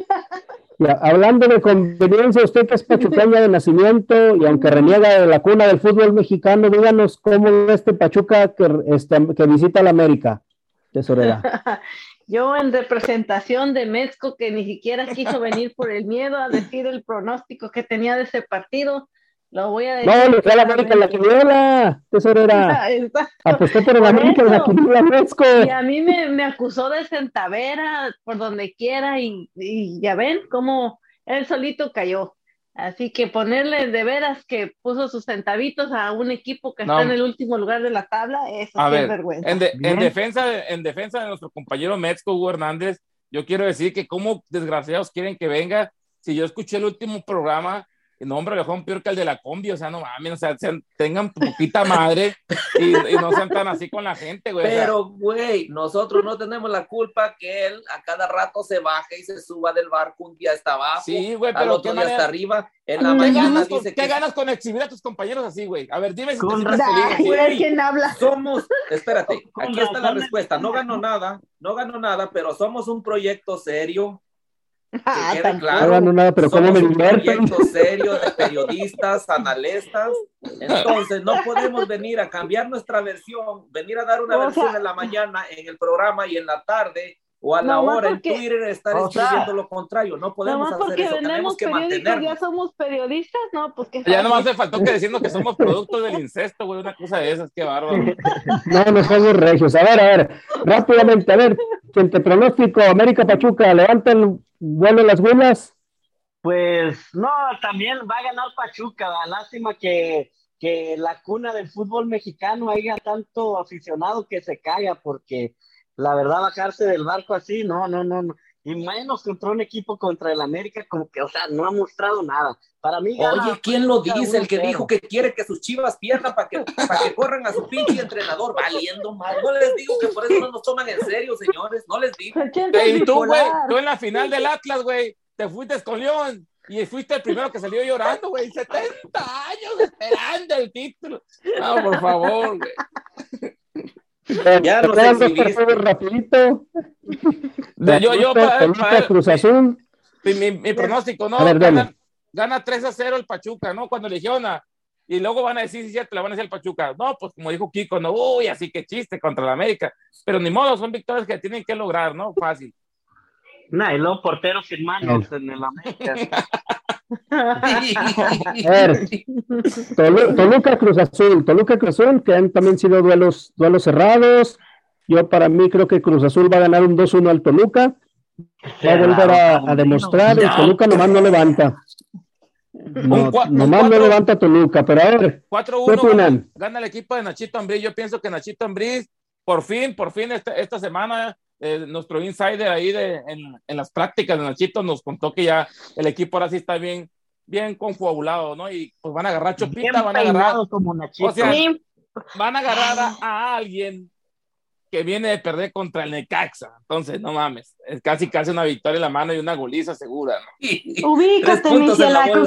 Ya, hablando de conveniencia, usted que es pachuqueña de nacimiento y aunque reniega de la cuna del fútbol mexicano, díganos cómo ve este Pachuca que, este, que visita la América, tesorera. Yo en representación de Mezco, que ni siquiera quiso venir por el miedo a decir el pronóstico que tenía de ese partido, lo voy a decir. No, le fue a la América la quiniela, tesorera. Exacto. Apostó por el América en la quiniela, Mezco. Y a mí me, me acusó de centavera por donde quiera y, y ya ven cómo él solito cayó. Así que ponerle de veras que puso sus centavitos a un equipo que No. está en el último lugar de la tabla, eso A sí es ver, vergüenza. En, de- en defensa de, en defensa de nuestro compañero Metzco Hugo Hernández, yo quiero decir que como desgraciados quieren que venga, si yo escuché el último programa, no, hombre, dejó peor que el de la combi, o sea, no mames, o sea, sean- tengan poquita madre y, y no sean tan así con la gente, güey. Pero, güey, nosotros no tenemos la culpa que él a cada rato se baje y se suba del barco, un día está abajo, sí, güey, al pero otro qué día manera- está arriba, en la ¿Qué mañana ganas, con, dice qué que ganas con exhibir a tus compañeros así, güey? A ver, dime si te Con ver güey. quién habla. somos, espérate, Con aquí está la respuesta, no ganó nada, no ganó nada, pero somos un proyecto serio, Ah, quede tampoco. claro. No nada, pero cómo somos me un divierten. proyecto serio de periodistas, analistas, entonces no podemos venir a cambiar nuestra versión, venir a dar una O versión sea- en la mañana, en el programa y en la tarde, o a la Nomás hora porque- en Twitter estar O sea- escribiendo lo contrario, no podemos Nomás hacer porque eso, tenemos vendemos que periódicos, ya mantenernos. somos periodistas, no, pues que Ya nomás te faltó que diciendo que somos productos del incesto, güey, una cosa de esas, qué bárbaro. No, no somos regios. A ver, a ver, rápidamente, a ver, quien te pronóstico, América Pachuca, levanta el vuelo las huelas. Pues no, también va a ganar Pachuca. ¿verdad? Lástima que, que la cuna del fútbol mexicano haya tanto aficionado que se caiga, porque la verdad bajarse del barco así, no, no, no, no. y menos contra un equipo contra el América, como que, o sea, no ha mostrado nada. Para mí, Oye, ¿quién lo dice? El que dijo que quiere que sus chivas pierdan para que, para que corran a su pinche entrenador, valiendo mal. No les digo que por eso no nos toman en serio, señores, no les digo. Y tú, güey, tú en la final del Atlas, güey, te fuiste con León y fuiste el primero que salió llorando, güey. 70 años esperando el título. No, por favor, güey. Ya no sé rapidito. Yo, yo, para, Cruz Azul. Mi, mi, pronóstico, ¿no? gana, gana, 3 a 0 el Pachuca, ¿no? Cuando eligiona. Y luego van a decir, sí, cierto, le van a decir el Pachuca. No, pues como dijo Kiko, no, uy, así que chiste contra la América. Pero ni modo, son victorias que tienen que lograr, ¿no? Fácil. Nah, y luego porteros firmados en el América. A ver, Toluca Cruz Azul, Toluca Cruz Azul, que han también sido duelos, duelos cerrados. Yo para mí creo que Cruz Azul va a ganar un 2-1 al Toluca. Va a volver a, demostrar, el Toluca nomás no levanta. No, nomás no levanta Toluca, pero a ver. 4-1 gana, el equipo de Nachito Ambriz. Yo pienso que Nachito Ambriz, por fin, por fin esta, esta semana eh, nuestro insider ahí de, en, en, las prácticas de Nachito nos contó que ya el equipo ahora sí está bien, bien confabulado, ¿no? Y pues van a agarrar Chopita, van a agarrar. Como o sea, van a agarrar a, alguien que viene de perder contra el Necaxa. Entonces, no mames, es casi casi una victoria en la mano y una goliza segura, ¿no? Ubícate, mi ciela. A ver,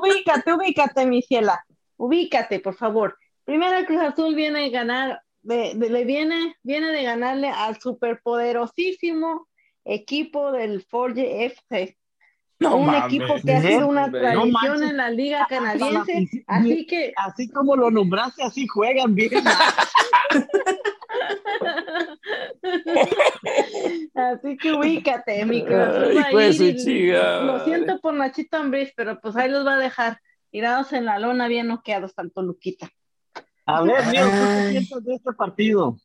ubícate, ubícate, mi ciela. Ubícate, por favor. Primero Cruz Azul viene a ganar de, le viene, viene de ganarle al superpoderosísimo equipo del Forge FC. un equipo que ha sido una tradición en la liga canadiense, así que así como lo nombraste, así juegan bien. así que ubícate, mi corazón. Lo siento por Nachito Ambriz, pero pues ahí los va a dejar tirados en la lona bien noqueados, tanto Luquita. A ver, ¿qué piensas de este partido?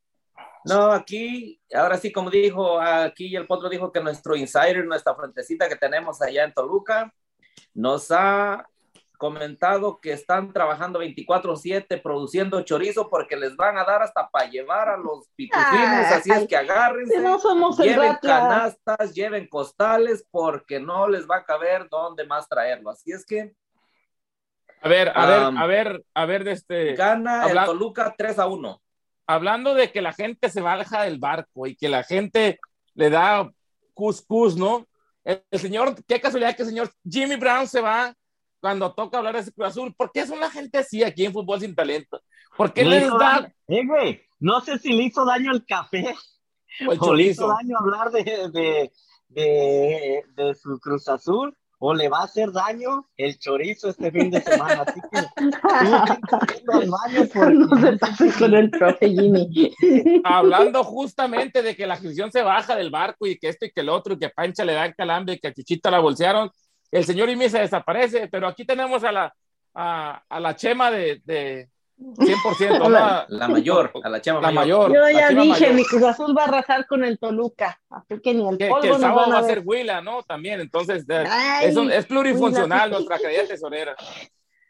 No, aquí, ahora sí, como dijo, aquí el Potro dijo que nuestro insider, nuestra frentecita que tenemos allá en Toluca, nos ha comentado que están trabajando 24/7 produciendo chorizo porque les van a dar hasta para llevar a los pitufinos, así es que agárrense, no somos lleven canastas, lleven costales porque no les va a caber dónde más traerlo, así es que a ver, a ver, a ver, a ver, de este. Gana el Toluca 3 a 1. Hablando de que la gente se baja del barco y que la gente le da cuscús, ¿no? El, señor, qué casualidad que el señor Jimmy Brown se va cuando toca hablar de ese Cruz Azul. ¿Por qué son la gente así aquí en Fútbol Sin Talento? ¿Por qué les da...? Eh, güey, no sé si le hizo daño el café o, le hizo daño hablar de, de, de, de su Cruz Azul o le va a hacer daño el chorizo este fin de semana. Así que con el profe Jimmy. Hablando justamente de que la afición se baja del barco y que esto y que el otro, y que Pancha le da el calambre y que a Chichita la bolsearon, el señor Imi se desaparece, pero aquí tenemos a la, a, a la chema de, de 100%. la, la, mayor, a la chema la mayor. Yo ya dije, mi Cruz Azul va a arrasar con el Toluca, así que ni el polvo que el sábado va a ser Huila, ¿no? También, entonces es, es, plurifuncional nuestra querida tesorera.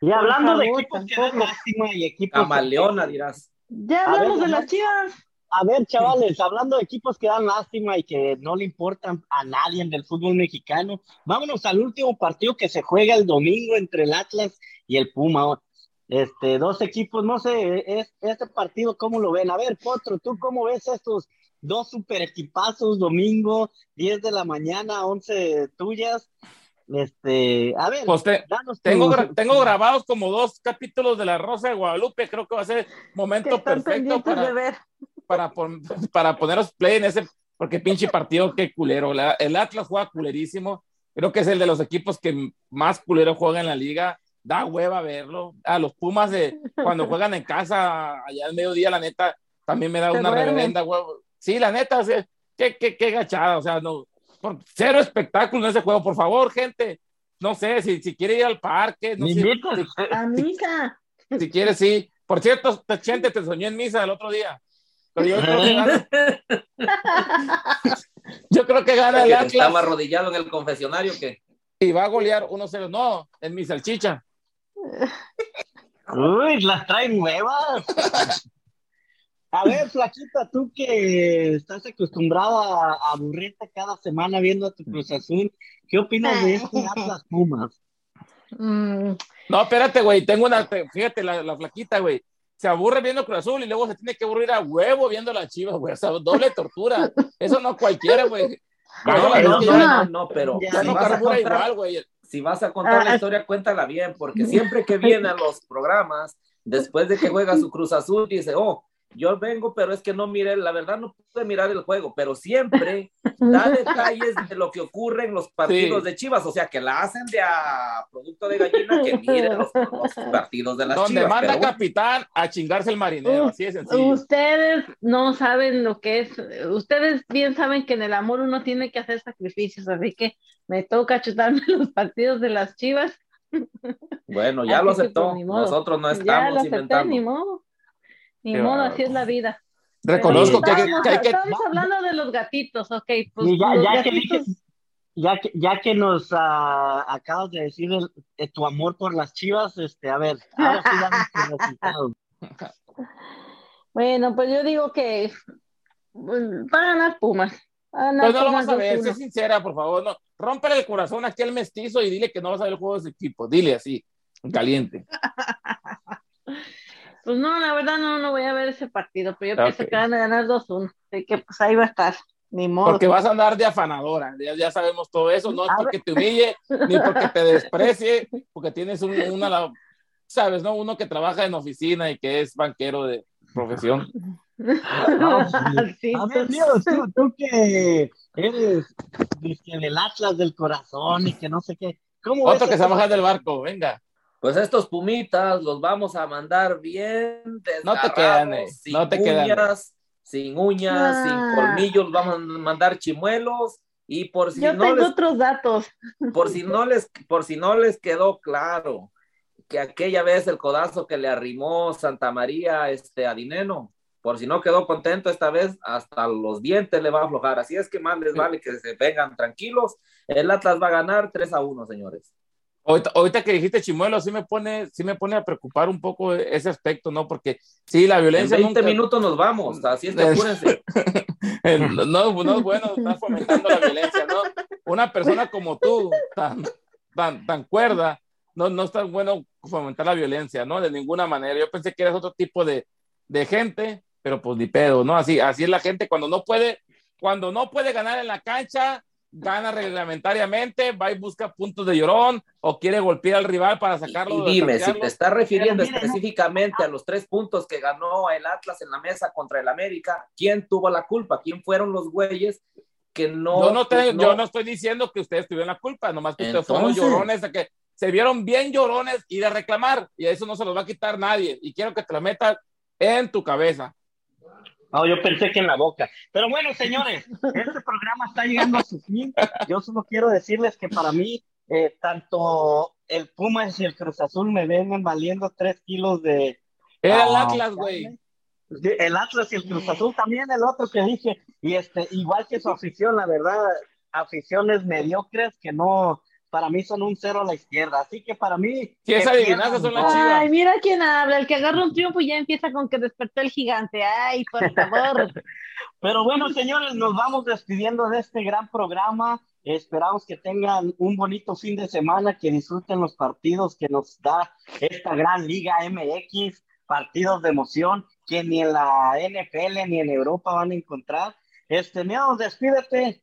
Y hablando de equipos que dan lástima y equipos... Camaleona, dirás. Ya hablamos de las chivas. A ver, chavales, hablando de equipos que dan lástima y que no le importan a nadie del fútbol mexicano, vámonos al último partido que se juega el domingo entre el Atlas y el Puma. Este, dos equipos, no sé, es, este partido, ¿cómo lo ven? A ver, Potro, ¿tú cómo ves estos dos super equipazos domingo, 10 de la mañana, 11 tuyas? Este, a ver, pues tengo, tengo grabados como dos capítulos de La Rosa de Guadalupe, creo que va a ser momento perfecto para, para, para poneros play en ese, porque pinche partido, qué culero. el Atlas juega culerísimo, creo que es el de los equipos que más culero juega en la liga da hueva verlo. A los Pumas de cuando juegan en casa allá al mediodía, la neta, también me da una reverenda huevo. Sí, la neta, qué, qué, qué gachada, o sea, no, por, cero espectáculo en ese juego, por favor, gente. No sé, si, si quiere ir al parque, no sé, si, a misa. Si quiere, sí. Por cierto, gente, te soñé en misa el otro día. Pero yo creo que gana. yo creo que gana el Atlas. Estaba arrodillado en el confesionario que. Y va a golear 1-0. No, en mi salchicha. Uy, las traen nuevas. A ver, Flaquita, tú que estás acostumbrada a aburrirte cada semana viendo a tu Cruz Azul, ¿qué opinas de este Atlas Pumas? Mm. No, espérate, güey, tengo una, fíjate, la, la flaquita, güey, se aburre viendo Cruz Azul y luego se tiene que aburrir a huevo viendo la chivas, güey, o sea, doble tortura, eso no cualquiera, güey. No, no, no, pero si vas, a contar, si vas a contar la historia, cuéntala bien, porque siempre que vienen los programas, después de que juega su Cruz Azul, dice, oh, yo vengo, pero es que no mire, la verdad no pude mirar el juego, pero siempre da detalles de lo que ocurre en los partidos de Chivas, o sea, que la hacen de a producto de gallina que miren los, partidos de las Donde Chivas. Donde manda capitán a chingarse el marinero, así es sencillo. Ustedes no saben lo que es, ustedes bien saben que en el amor uno tiene que hacer sacrificios, así que me toca chutarme los partidos de las Chivas. Bueno, ya lo pues, aceptó, nosotros no estamos inventando. Ni modo, así es la vida. Reconozco que, hay que... Estamos hablando de los gatitos, ok. Pues ya, que ya, que, ya que nos uh, acabas de decir el, tu amor por las chivas, este, a ver, ahora sí resultados. Bueno, pues yo digo que pues, van a ganar Pumas. Pues no lo vas a ver, sé sincera, por favor. No, rómpele el corazón aquí al mestizo y dile que no vas a ver el juego de ese equipo. Dile así, caliente. Pues no, la verdad no, no voy a ver ese partido, pero yo pienso que van a ganar 2-1, así que pues ahí va a estar. Ni modo. Porque vas a andar de afanadora, ya, ya sabemos todo eso, no es porque te humille, ni porque te desprecie, porque tienes un, una, sabes, ¿no? Uno que trabaja en oficina y que es banquero de profesión. No, sí, a ver, Dios, tú, tú que eres del Atlas del corazón y que no sé qué. ¿Cómo Otro que se baja del barco, venga. Pues estos pumitas los vamos a mandar bien no te quedan, eh, sin no te uñas, sin uñas, sin ah. colmillos, vamos a mandar chimuelos y por si Yo no tengo les, otros datos. Por si no les, por si no les quedó claro que aquella vez el codazo que le arrimó Santa María este, a Dineno, por si no quedó contento esta vez, hasta los dientes le va a aflojar. Así es que más les vale que se vengan tranquilos. El Atlas va a ganar 3 a 1, señores. Ahorita, que dijiste Chimuelo, sí me pone, sí me pone a preocupar un poco ese aspecto, ¿no? Porque sí, la violencia. En 20 minutos nos vamos, así es apúrense. no, no es bueno estar fomentando la violencia, ¿no? Una persona como tú, tan, tan, tan cuerda, no, no está bueno fomentar la violencia, ¿no? De ninguna manera. Yo pensé que eres otro tipo de, de gente, pero pues ni pedo, ¿no? Así, así es la gente cuando no puede, cuando no puede ganar en la cancha, gana reglamentariamente, va y busca puntos de llorón o quiere golpear al rival para sacarlo. Y dime, si te estás refiriendo específicamente a los tres puntos que ganó el Atlas en la mesa contra el América, ¿quién tuvo la culpa? ¿Quién fueron los güeyes que no... Yo no, yo no estoy diciendo que ustedes tuvieron la culpa, nomás que ustedes fueron llorones, de que se vieron bien llorones y de reclamar, y a eso no se los va a quitar nadie, y quiero que te lo metas en tu cabeza. No, yo pensé que en la boca. Pero bueno, señores, este programa está llegando a su fin. Yo solo quiero decirles que para mí, eh, tanto el Pumas y el Cruz Azul me ven valiendo tres kilos de. Era el ah, Atlas, güey. El Atlas y el Cruz Azul también, el otro que dije. Y este, igual que su afición, la verdad, aficiones mediocres que no, para mí son un cero a la izquierda. Así que para mí. Si esa adivinanza son las chivas. Ay, mira quién habla. El que agarra un triunfo y ya empieza con que despertó el gigante. Ay, por favor. Pero bueno, señores, nos vamos despidiendo de este gran programa. Esperamos que tengan un bonito fin de semana, que disfruten los partidos que nos da esta gran Liga MX, partidos de emoción que ni en la NFL ni en Europa van a encontrar. Este, Neo, despídete.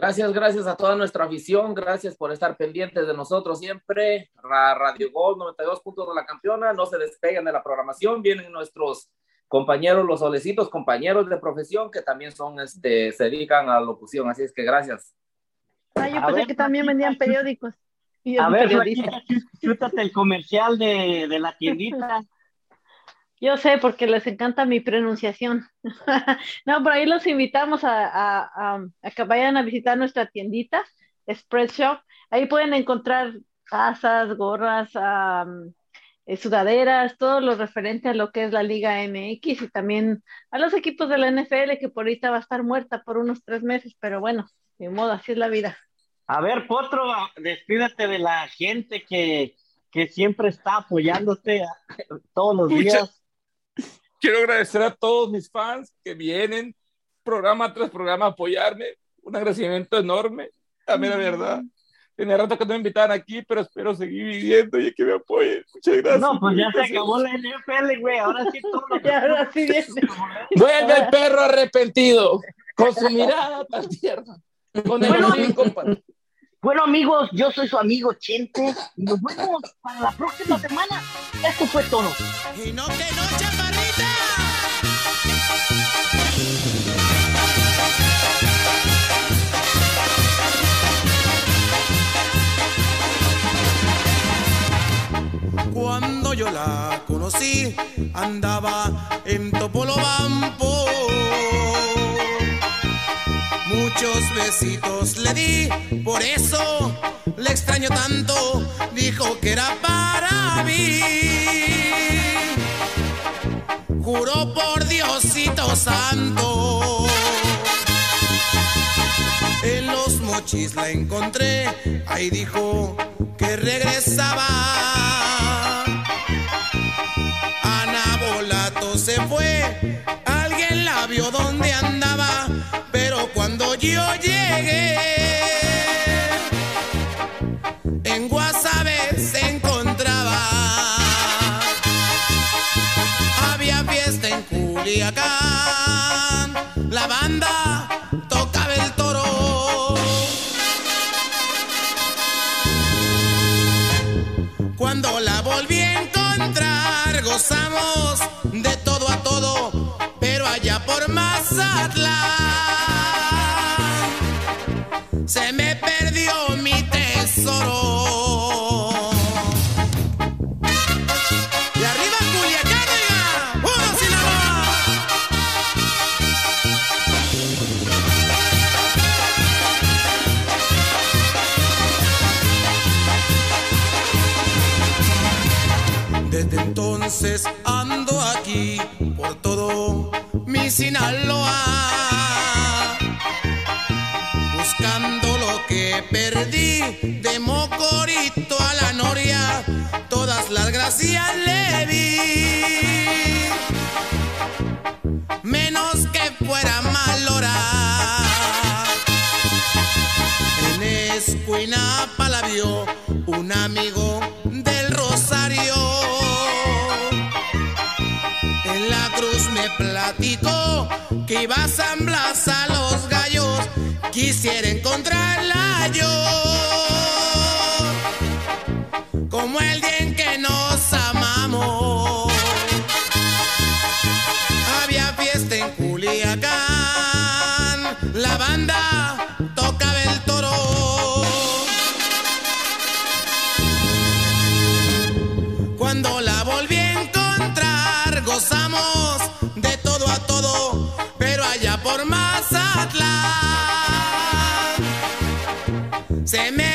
Gracias, gracias a toda nuestra afición, gracias por estar pendientes de nosotros siempre. Radio Gol 92 puntos de la campeona, no se despeguen de la programación, vienen nuestros compañeros, los solecitos, compañeros de profesión que también son, este, se dedican a locución, así es que gracias. Ah, yo pensé que también vendían periódicos. a ver, chútate el comercial de, de la tiendita. Yo sé, porque les encanta mi pronunciación. no, por ahí los invitamos a, que vayan a visitar nuestra tiendita, Spread Shop. Ahí pueden encontrar tazas, gorras, eh, sudaderas, todo lo referente a lo que es la Liga MX y también a los equipos de la NFL, que por ahorita va a estar muerta por unos tres meses, pero bueno, de modo, así es la vida. A ver, Potro, despídete de la gente que, que siempre está apoyándote todos los días quiero agradecer a todos mis fans que vienen programa tras programa a apoyarme. Un agradecimiento enorme. A mí la verdad. Tenía rato que no me invitaban aquí, pero espero seguir viviendo y que me apoyen. Muchas gracias. No, pues ya se acabó la NFL, güey. Ahora sí todo lo que ahora sí viene. Vuelve el perro arrepentido con su mirada tan tierna. Con el Bueno. Bueno, amigos, yo soy su amigo Chente y nos vemos para la próxima semana. Esto fue todo. Y no que no, chaparrita. Cuando yo la conocí, andaba en Topolobampo. Muchos besitos le di, por eso le extraño tanto. Dijo que era para mí. Juró por Diosito Santo. En los mochis la encontré, ahí dijo que regresaba. Ana Volato se fue, alguien la vio donde andaba, yo llegué, en Guasave se encontraba. Había fiesta en Culiacán, la banda tocaba el toro. Cuando la volví a encontrar, gozamos de todo a todo, pero allá por Mazatlán se me perdió mi tesoro. Y arriba. Desde entonces ando aquí por todo mi Sinaloa, todas las gracias le vi, menos que fuera mal hora. En Escuinapa la vio un amigo del Rosario. En la cruz me platicó que iba a San Blas a los gallos. Quisiera encontrarla yo. Allá por Mazatlán se me